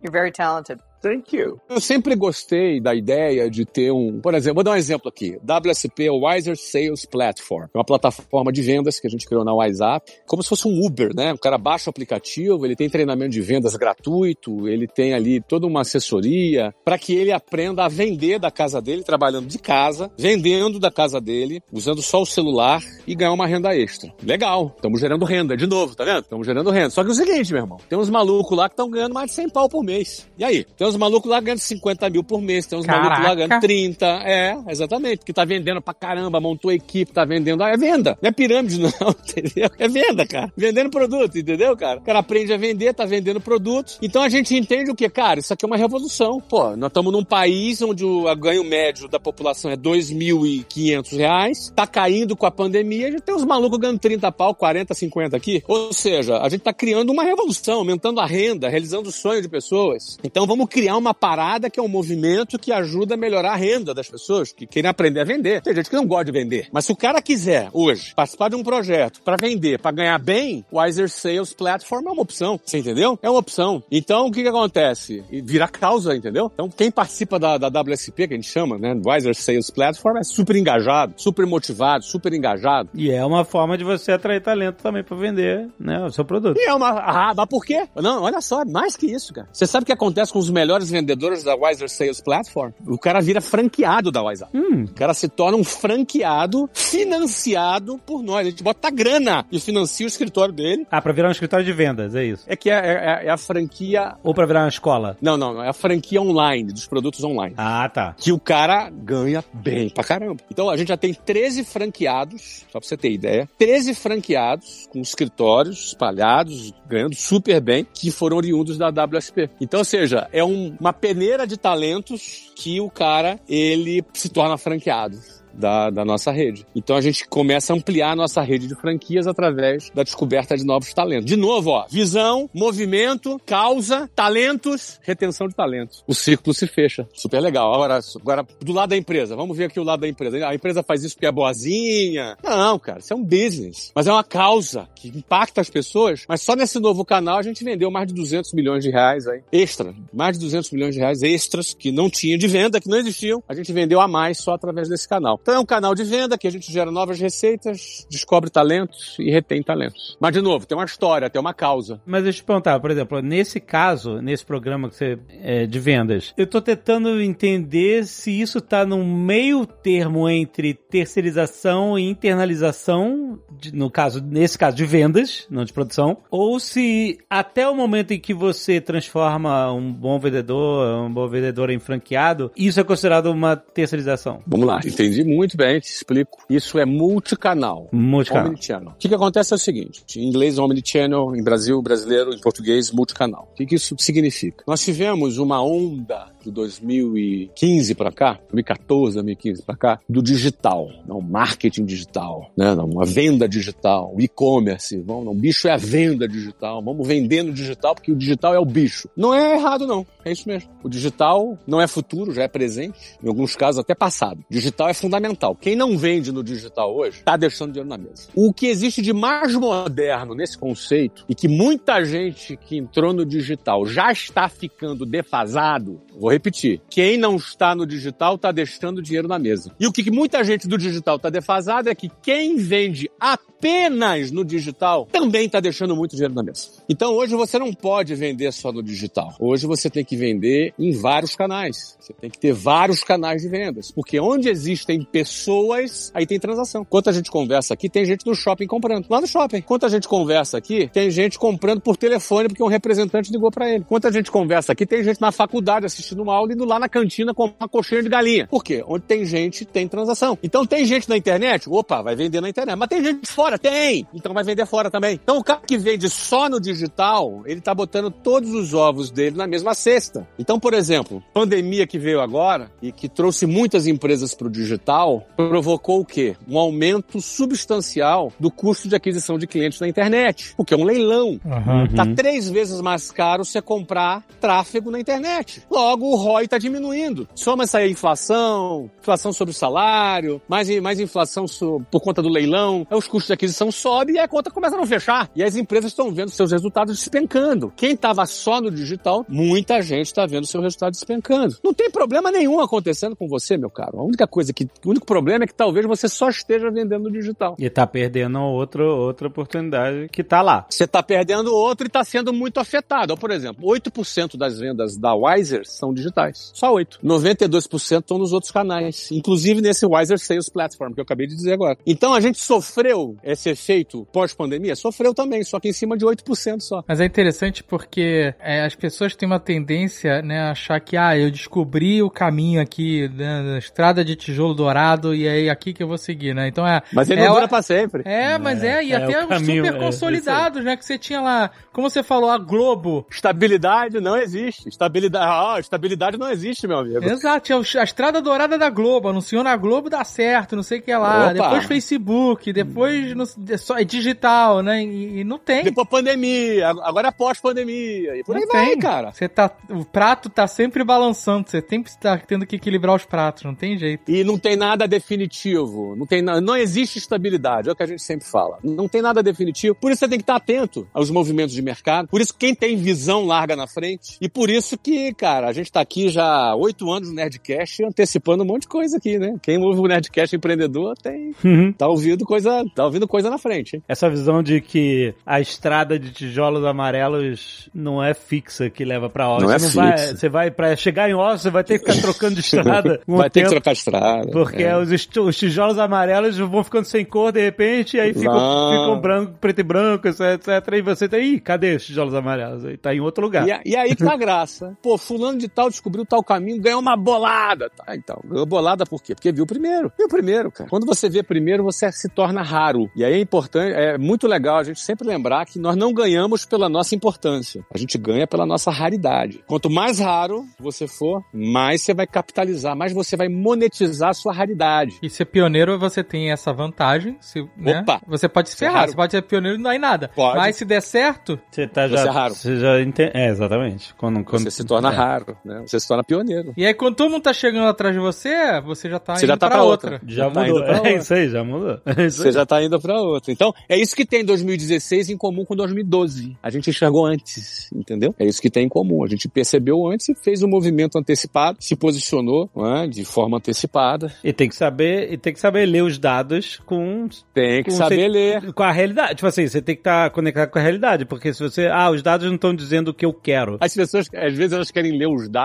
You're very talented. Thank you. Eu sempre gostei da ideia de ter um, por exemplo, vou dar um exemplo aqui. WSP, o Wiser Sales Platform. É uma plataforma de vendas que a gente criou na WhatsApp, como se fosse um Uber, né? O cara baixa o aplicativo, ele tem treinamento de vendas gratuito, ele tem ali toda uma assessoria para que ele aprenda a vender da casa dele, trabalhando de casa, vendendo da casa dele, usando só o celular e ganhar uma renda extra. Legal. Estamos gerando renda de novo, tá vendo? Estamos gerando renda. Só que é o seguinte, meu irmão, tem uns malucos lá que estão ganhando mais de 100 pau por mês. E aí? Tem uns uns malucos lá ganhando 50 mil por mês, tem uns Caraca. malucos lá ganhando 30. É, exatamente. Que tá vendendo pra caramba, montou equipe, tá vendendo. Ah, é venda. Não é pirâmide, <laughs> não, entendeu? É venda, cara. Vendendo produto, entendeu, cara? O cara aprende a vender, tá vendendo produtos. Então a gente entende o que, cara? Isso aqui é uma revolução. Pô, nós estamos num país onde o ganho médio da população é 2.500 reais, tá caindo com a pandemia, gente tem uns malucos ganhando 30 pau, 40, 50 aqui. Ou seja, a gente tá criando uma revolução, aumentando a renda, realizando o sonho de pessoas. Então vamos criar criar uma parada que é um movimento que ajuda a melhorar a renda das pessoas que querem aprender a vender. Tem gente que não gosta de vender. Mas se o cara quiser, hoje, participar de um projeto para vender, para ganhar bem, o Wiser Sales Platform é uma opção. Você entendeu? É uma opção. Então, o que que acontece? Vira causa, entendeu? Então, quem participa da, da WSP, que a gente chama, né? Wiser Sales Platform, é super engajado, super motivado, super engajado. E é uma forma de você atrair talento também para vender, né? O seu produto. E é uma... Ah, mas por quê? Não, olha só, mais que isso, cara. Você sabe o que acontece com os melhores melhores vendedores da Wiser Sales Platform, o cara vira franqueado da Wiser. Hum. O cara se torna um franqueado financiado por nós. A gente bota grana e financia o escritório dele. Ah, pra virar um escritório de vendas, é isso. É que é, é, é a franquia. Ou pra virar uma escola? Não, não, é a franquia online, dos produtos online. Ah, tá. Que o cara ganha bem pra caramba. Então a gente já tem 13 franqueados, só pra você ter ideia. 13 franqueados com escritórios espalhados, ganhando super bem, que foram oriundos da WSP. Então, ou seja, é um, uma peneira de talentos que o cara, ele se torna franqueado da, da nossa rede. Então a gente começa a ampliar a nossa rede de franquias através da descoberta de novos talentos. De novo, ó, visão, movimento, causa, talentos, retenção de talentos. O círculo se fecha. Super legal. Agora, agora, do lado da empresa, vamos ver aqui o lado da empresa. A empresa faz isso porque é boazinha. Não, cara, isso é um business. Mas é uma causa que impacta as pessoas. Mas só nesse novo canal a gente vendeu mais de 200 milhões de reais aí. Extra. Mais de 200 milhões de reais extras que não tinha de venda, que não existiam. A gente vendeu a mais só através desse canal. Então é um canal de venda que a gente gera novas receitas, descobre talentos e retém talentos. Mas, de novo, tem uma história, tem uma causa. Mas deixa eu te perguntar, por exemplo, nesse caso, nesse programa que você é, de vendas, eu tô tentando entender se isso tá num meio termo entre terceirização e internalização, de, no caso, nesse caso de vendas, não de produção, ou se até o momento em que você transforma um bom vendedor, um bom vendedor em franqueado, isso é considerado uma terceirização. Vamos lá, entendi muito bem, te explico. Isso é multicanal. Multicanal. Omnichannel. O que, que acontece é o seguinte, em inglês omnichannel, em Brasil, brasileiro, em português, multicanal. O que, que isso significa? Nós tivemos uma onda de 2015 para cá, 2014, 2015 para cá, do digital, não, marketing digital, né, não, uma venda digital, e-commerce, não, o bicho é a venda digital, vamos vender no digital porque o digital é o bicho. Não é errado não, é isso mesmo. O digital não é futuro, já é presente, em alguns casos até passado. digital é fundamental. Quem não vende no digital hoje, está deixando dinheiro na mesa. O que existe de mais moderno nesse conceito e que muita gente que entrou no digital já está ficando defasado, vou repetir. Quem não está no digital está deixando dinheiro na mesa. E o que muita gente do digital está defasado é que quem vende apenas no digital também está deixando muito dinheiro na mesa. Então hoje você não pode vender só no digital. Hoje você tem que vender em vários canais. Você tem que ter vários canais de vendas. Porque onde existem pessoas, aí tem transação. Quanto a gente conversa aqui, tem gente no shopping comprando. Lá no shopping. Quanto a gente conversa aqui, tem gente comprando por telefone porque um representante ligou para ele. Quanto a gente conversa aqui, tem gente na faculdade assistindo uma aula indo lá na cantina comprar uma coxinha de galinha. Por quê? Onde tem gente, tem transação. Então tem gente na internet? Opa, vai vender na internet. Mas tem gente fora? Tem! Então vai vender fora também. Então o cara que vende só no digital, ele tá botando todos os ovos dele na mesma cesta. Então, por exemplo, pandemia que veio agora e que trouxe muitas empresas para o digital, provocou o quê? Um aumento substancial do custo de aquisição de clientes na internet. Porque é um leilão. Uhum. Tá três vezes mais caro você comprar tráfego na internet. Logo, o ROI está diminuindo. Soma essa inflação, inflação sobre o salário, mais, mais inflação por conta do leilão, os custos de aquisição sobem e a conta começa a não fechar. E as empresas estão vendo seus resultados despencando. Quem estava só no digital, muita gente está vendo seu resultado despencando. Não tem problema nenhum acontecendo com você, meu caro. A única coisa que, o único problema é que talvez você só esteja vendendo no digital. E está perdendo outro, outra oportunidade que está lá. Você está perdendo outro e está sendo muito afetado. Por exemplo, 8% das vendas da Wiser são digitais. Só 8. 92% estão nos outros canais, inclusive nesse Wiser Sales Platform que eu acabei de dizer agora. Então a gente sofreu esse efeito pós-pandemia? Sofreu também, só que em cima de 8% só. Mas é interessante porque é, as pessoas têm uma tendência né, a achar que, ah, eu descobri o caminho aqui né, da estrada de tijolo dourado e é aqui que eu vou seguir, né? Então é. Mas ele é, não dura pra sempre. É, mas é, é e é até os caminho, super é, consolidados, né? Que você tinha lá, como você falou, a Globo. Estabilidade não existe. Estabilidade, ah, estabilidade não existe, meu amigo. Exato, a estrada dourada da Globo, anunciou na Globo dá certo, não sei o que lá. Opa. Depois Facebook, depois no, é só é digital, né? E, e, não tem. Depois pandemia, agora é pós-pandemia. E por não aí tem. vai, cara. Você tá, o prato tá sempre balançando, você sempre está tendo que equilibrar os pratos, não tem jeito. E não tem nada definitivo, não tem não existe estabilidade, é o que a gente sempre fala. Não tem nada definitivo, por isso você tem que estar atento aos movimentos de mercado, por isso quem tem visão larga na frente, e por isso que, cara, a gente tá aqui já há oito anos no Nerdcast antecipando um monte de coisa aqui, né? Quem ouve o Nerdcast empreendedor tem. Uhum. Tá ouvindo coisa. Tá ouvindo coisa na frente, hein? Essa visão de que a estrada de tijolos amarelos não é fixa que leva pra Oslo. Não é você, não vai, você vai, pra chegar em Oslo, você vai ter que ficar trocando de estrada. <laughs> Um vai ter que trocar estrada. Porque é. os, os, tijolos amarelos vão ficando sem cor de repente, e aí ficam, ficam branco, preto e branco, etc, etc. E você tá aí, cadê os tijolos amarelos? Tá em outro lugar. E, e aí que tá a graça. Pô, fulano de tal descobriu tal caminho, ganhou uma bolada. Tá, então. Ganhou bolada por quê? Porque viu primeiro. Viu primeiro, cara. Quando você vê primeiro, você se torna raro. E aí é importante, é muito legal a gente sempre lembrar que nós não ganhamos pela nossa importância. A gente ganha pela nossa raridade. Quanto mais raro você for, mais você vai capitalizar, mais você vai monetizar a sua raridade. E ser pioneiro, você tem essa vantagem. Se, né? Opa! Você pode se ferrar, você pode ser pioneiro e não é nada. Pode. Mas se der certo... Você tá já... Você é raro. Você já entende... É, exatamente. Quando, quando... Você se torna é. raro, né? Você se torna pioneiro. E aí, quando todo mundo tá chegando atrás de você, você já tá você indo já tá pra, pra outra. outra. Já, já tá mudou. Tá <laughs> é isso aí, já mudou. É você já tá indo pra outra. Então, é isso que tem 2016 em comum com 2012. A gente enxergou antes, entendeu? É isso que tem em comum. A gente percebeu antes e fez um movimento antecipado, se posicionou é? de forma antecipada. E tem que saber, e tem que saber ler os dados com. Tem que saber ler. Com a realidade. Tipo assim, você tem que estar tá conectado com a realidade, porque se você. Ah, os dados não estão dizendo o que eu quero. As pessoas, às vezes, elas querem ler os dados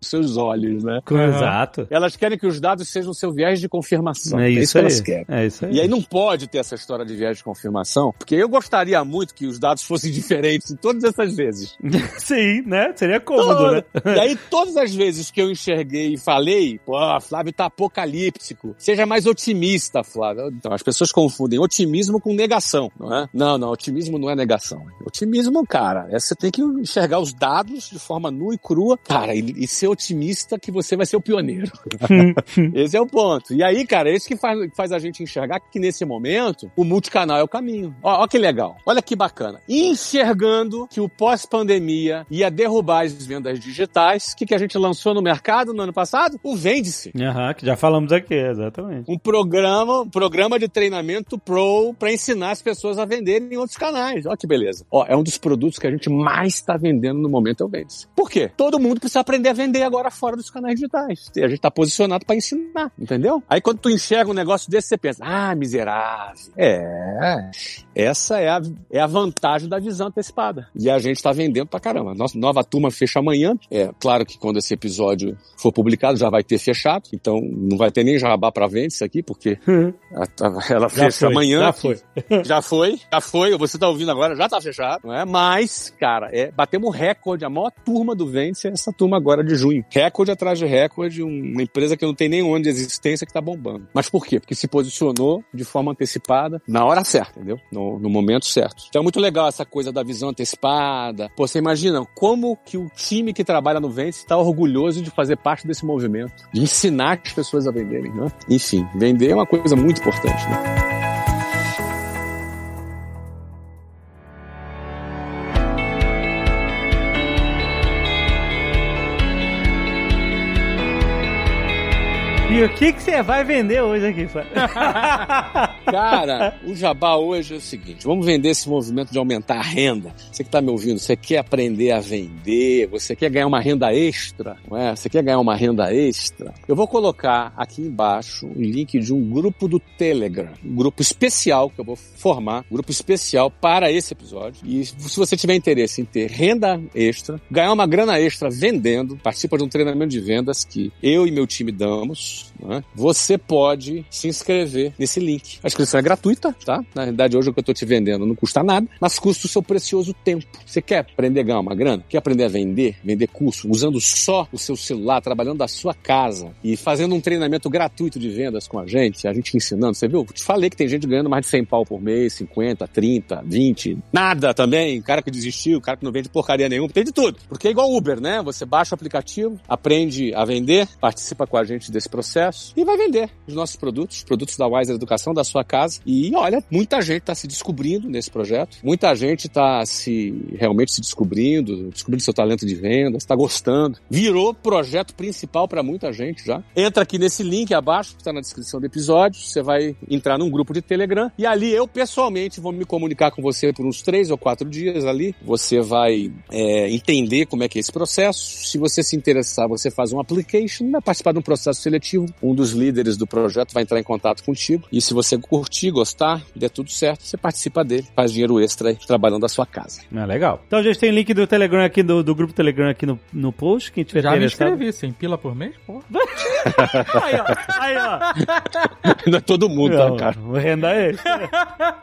com seus olhos, né? Exato. Elas querem que os dados sejam seu viés de confirmação. É isso, é isso aí. que elas querem. É isso aí. E aí não pode ter essa história de viés de confirmação, porque eu gostaria muito que os dados fossem <laughs> diferentes todas essas vezes. <laughs> Sim, né? Seria cômodo, Toda. né? E aí, <laughs> todas as vezes que eu enxerguei e falei, pô, Flávio tá apocalíptico. Seja mais otimista, Flávio. Então, as pessoas confundem otimismo com negação, não é? Não, não, otimismo não é negação. Otimismo, cara, é você tem que enxergar os dados de forma nua e crua, cara, e, e ser otimista que você vai ser o pioneiro. <laughs> Esse é o ponto. E aí, cara, é isso que faz, faz a gente enxergar que nesse momento o multicanal é o caminho. Ó, ó que legal. Olha que bacana. Enxergando que o pós-pandemia ia derrubar as vendas digitais, o que, que a gente lançou no mercado no ano passado? O Vende-se. Aham, que já falamos aqui, exatamente. Um programa, um programa de treinamento pro para ensinar as pessoas a venderem em outros canais. Olha que beleza. Ó, é um dos produtos que a gente mais está vendendo no momento é o Vende-se. Por quê? Todo mundo precisa aprender a vender agora fora dos canais digitais. A gente está posicionado para ensinar, entendeu? Aí quando tu enxerga um negócio desse, você pensa, ah, miserável. É, essa é a, é a vantagem da visão antecipada. E a gente está vendendo pra caramba. Nossa nova turma fecha amanhã. É claro que quando esse episódio for publicado já vai ter fechado. Então não vai ter nem jabá para vender isso aqui, porque ela fecha foi, amanhã. Já foi. <laughs> Já foi, já foi. Você tá ouvindo agora, já tá fechado. Não é? Mas, cara, é, batemos recorde. A maior turma do Vence é essa turma agora de junho. Recorde atrás de recorde. Uma empresa que não tem nem onde de existência que tá bombando. Mas por quê? Porque se posicionou de forma antecipada na hora certa, entendeu? No, no momento certo. Então é muito legal essa coisa da visão antecipada. Pô, você imagina como que o time que trabalha no Vence está orgulhoso de fazer parte desse movimento, de ensinar as pessoas a venderem, né? Enfim, vender é uma coisa muito importante, né? E o que que você vai vender hoje aqui, <laughs> Cara, o jabá hoje é o seguinte: vamos vender esse movimento de aumentar a renda. Você que está me ouvindo, você quer aprender a vender, você quer ganhar uma renda extra, não é? Você quer ganhar uma renda extra? Eu vou colocar aqui embaixo o link de um grupo do Telegram, um grupo especial que eu vou formar, um grupo especial para esse episódio. E se você tiver interesse em ter renda extra, ganhar uma grana extra vendendo, participa de um treinamento de vendas que eu e meu time damos né? você pode se inscrever nesse link. A inscrição é gratuita, tá? Na realidade, hoje o que eu estou te vendendo não custa nada, mas custa o seu precioso tempo. Você quer aprender a ganhar uma grana? Quer aprender a vender? Vender curso? Usando só o seu celular, trabalhando da sua casa e fazendo um treinamento gratuito de vendas com a gente, a gente ensinando. Você viu? Eu te falei que tem gente ganhando mais de 100 pau por mês, 50, 30, 20, nada também. Cara que desistiu, cara que não vende porcaria nenhuma, tem de tudo. Porque é igual Uber, né? Você baixa o aplicativo, aprende a vender, participa com a gente desse processo acesso e vai vender os nossos produtos, produtos da Wiser Educação, da sua casa. E olha, muita gente está se descobrindo nesse projeto, muita gente está se realmente se descobrindo, descobrindo seu talento de venda, está gostando. Virou projeto principal para muita gente já. Entra aqui nesse link abaixo, que está na descrição do episódio, você vai entrar num grupo de Telegram e ali eu pessoalmente vou me comunicar com você por uns três ou quatro dias ali. Você vai é, entender como é que é esse processo. Se você se interessar, você faz um application, vai participar de um processo seletivo. Um dos líderes do projeto vai entrar em contato contigo. E se você curtir, gostar, der tudo certo, você participa dele, faz dinheiro extra aí, trabalhando da sua casa. Ah, legal. Então a gente tem link do Telegram aqui, do, do grupo Telegram aqui no, no post. Quem tiver Já me inscrevi, sem pila por mês, pô. <laughs> aí, ó. Aí, ó. Não é todo mundo, Não, tá, cara? Renda extra.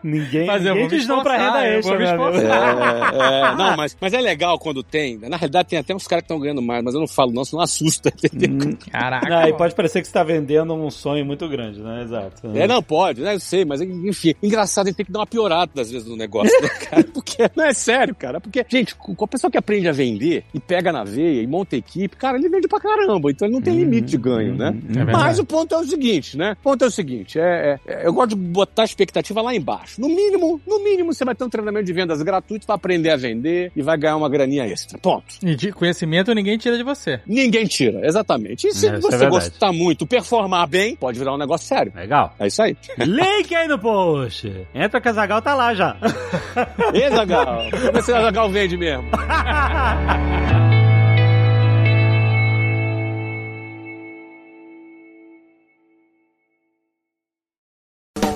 Ninguém, Mas eu ninguém diz não pra renda eu extra. É, é, não, mas, mas é legal quando tem. Na realidade, tem até uns caras que estão ganhando mais, mas eu não falo, não, senão assusta. entendeu? Caraca. Ah, e pode parecer que você tá vendendo um sonho muito grande, né? Exato. É, não, pode, né? Eu sei, mas enfim, engraçado, a gente tem que dar uma piorada às vezes no negócio, né, <laughs> cara? Porque, não é sério, cara. Porque, gente, com a pessoa que aprende a vender e pega na veia e monta equipe, cara, ele vende pra caramba, então ele não tem limite de ganho, né? verdade. mas o ponto é o seguinte, né? O ponto é o seguinte, é, é- é- eu gosto de botar a expectativa lá embaixo. No mínimo, no mínimo, você vai ter um treinamento de vendas gratuito, vai aprender a vender e vai ganhar uma graninha extra. Ponto. E de conhecimento ninguém tira de você. Ninguém tira, exatamente. E se É, é você verdade. gostar muito, performar bem, pode virar um negócio sério. Legal. É isso aí. Link aí no post. Entra que a Zagal tá lá já. <laughs> Ei, Zagal. Vamos ver se a Zagal vende mesmo.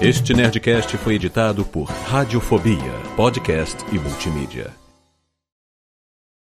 Este Nerdcast foi editado por Radiofobia, podcast e multimídia.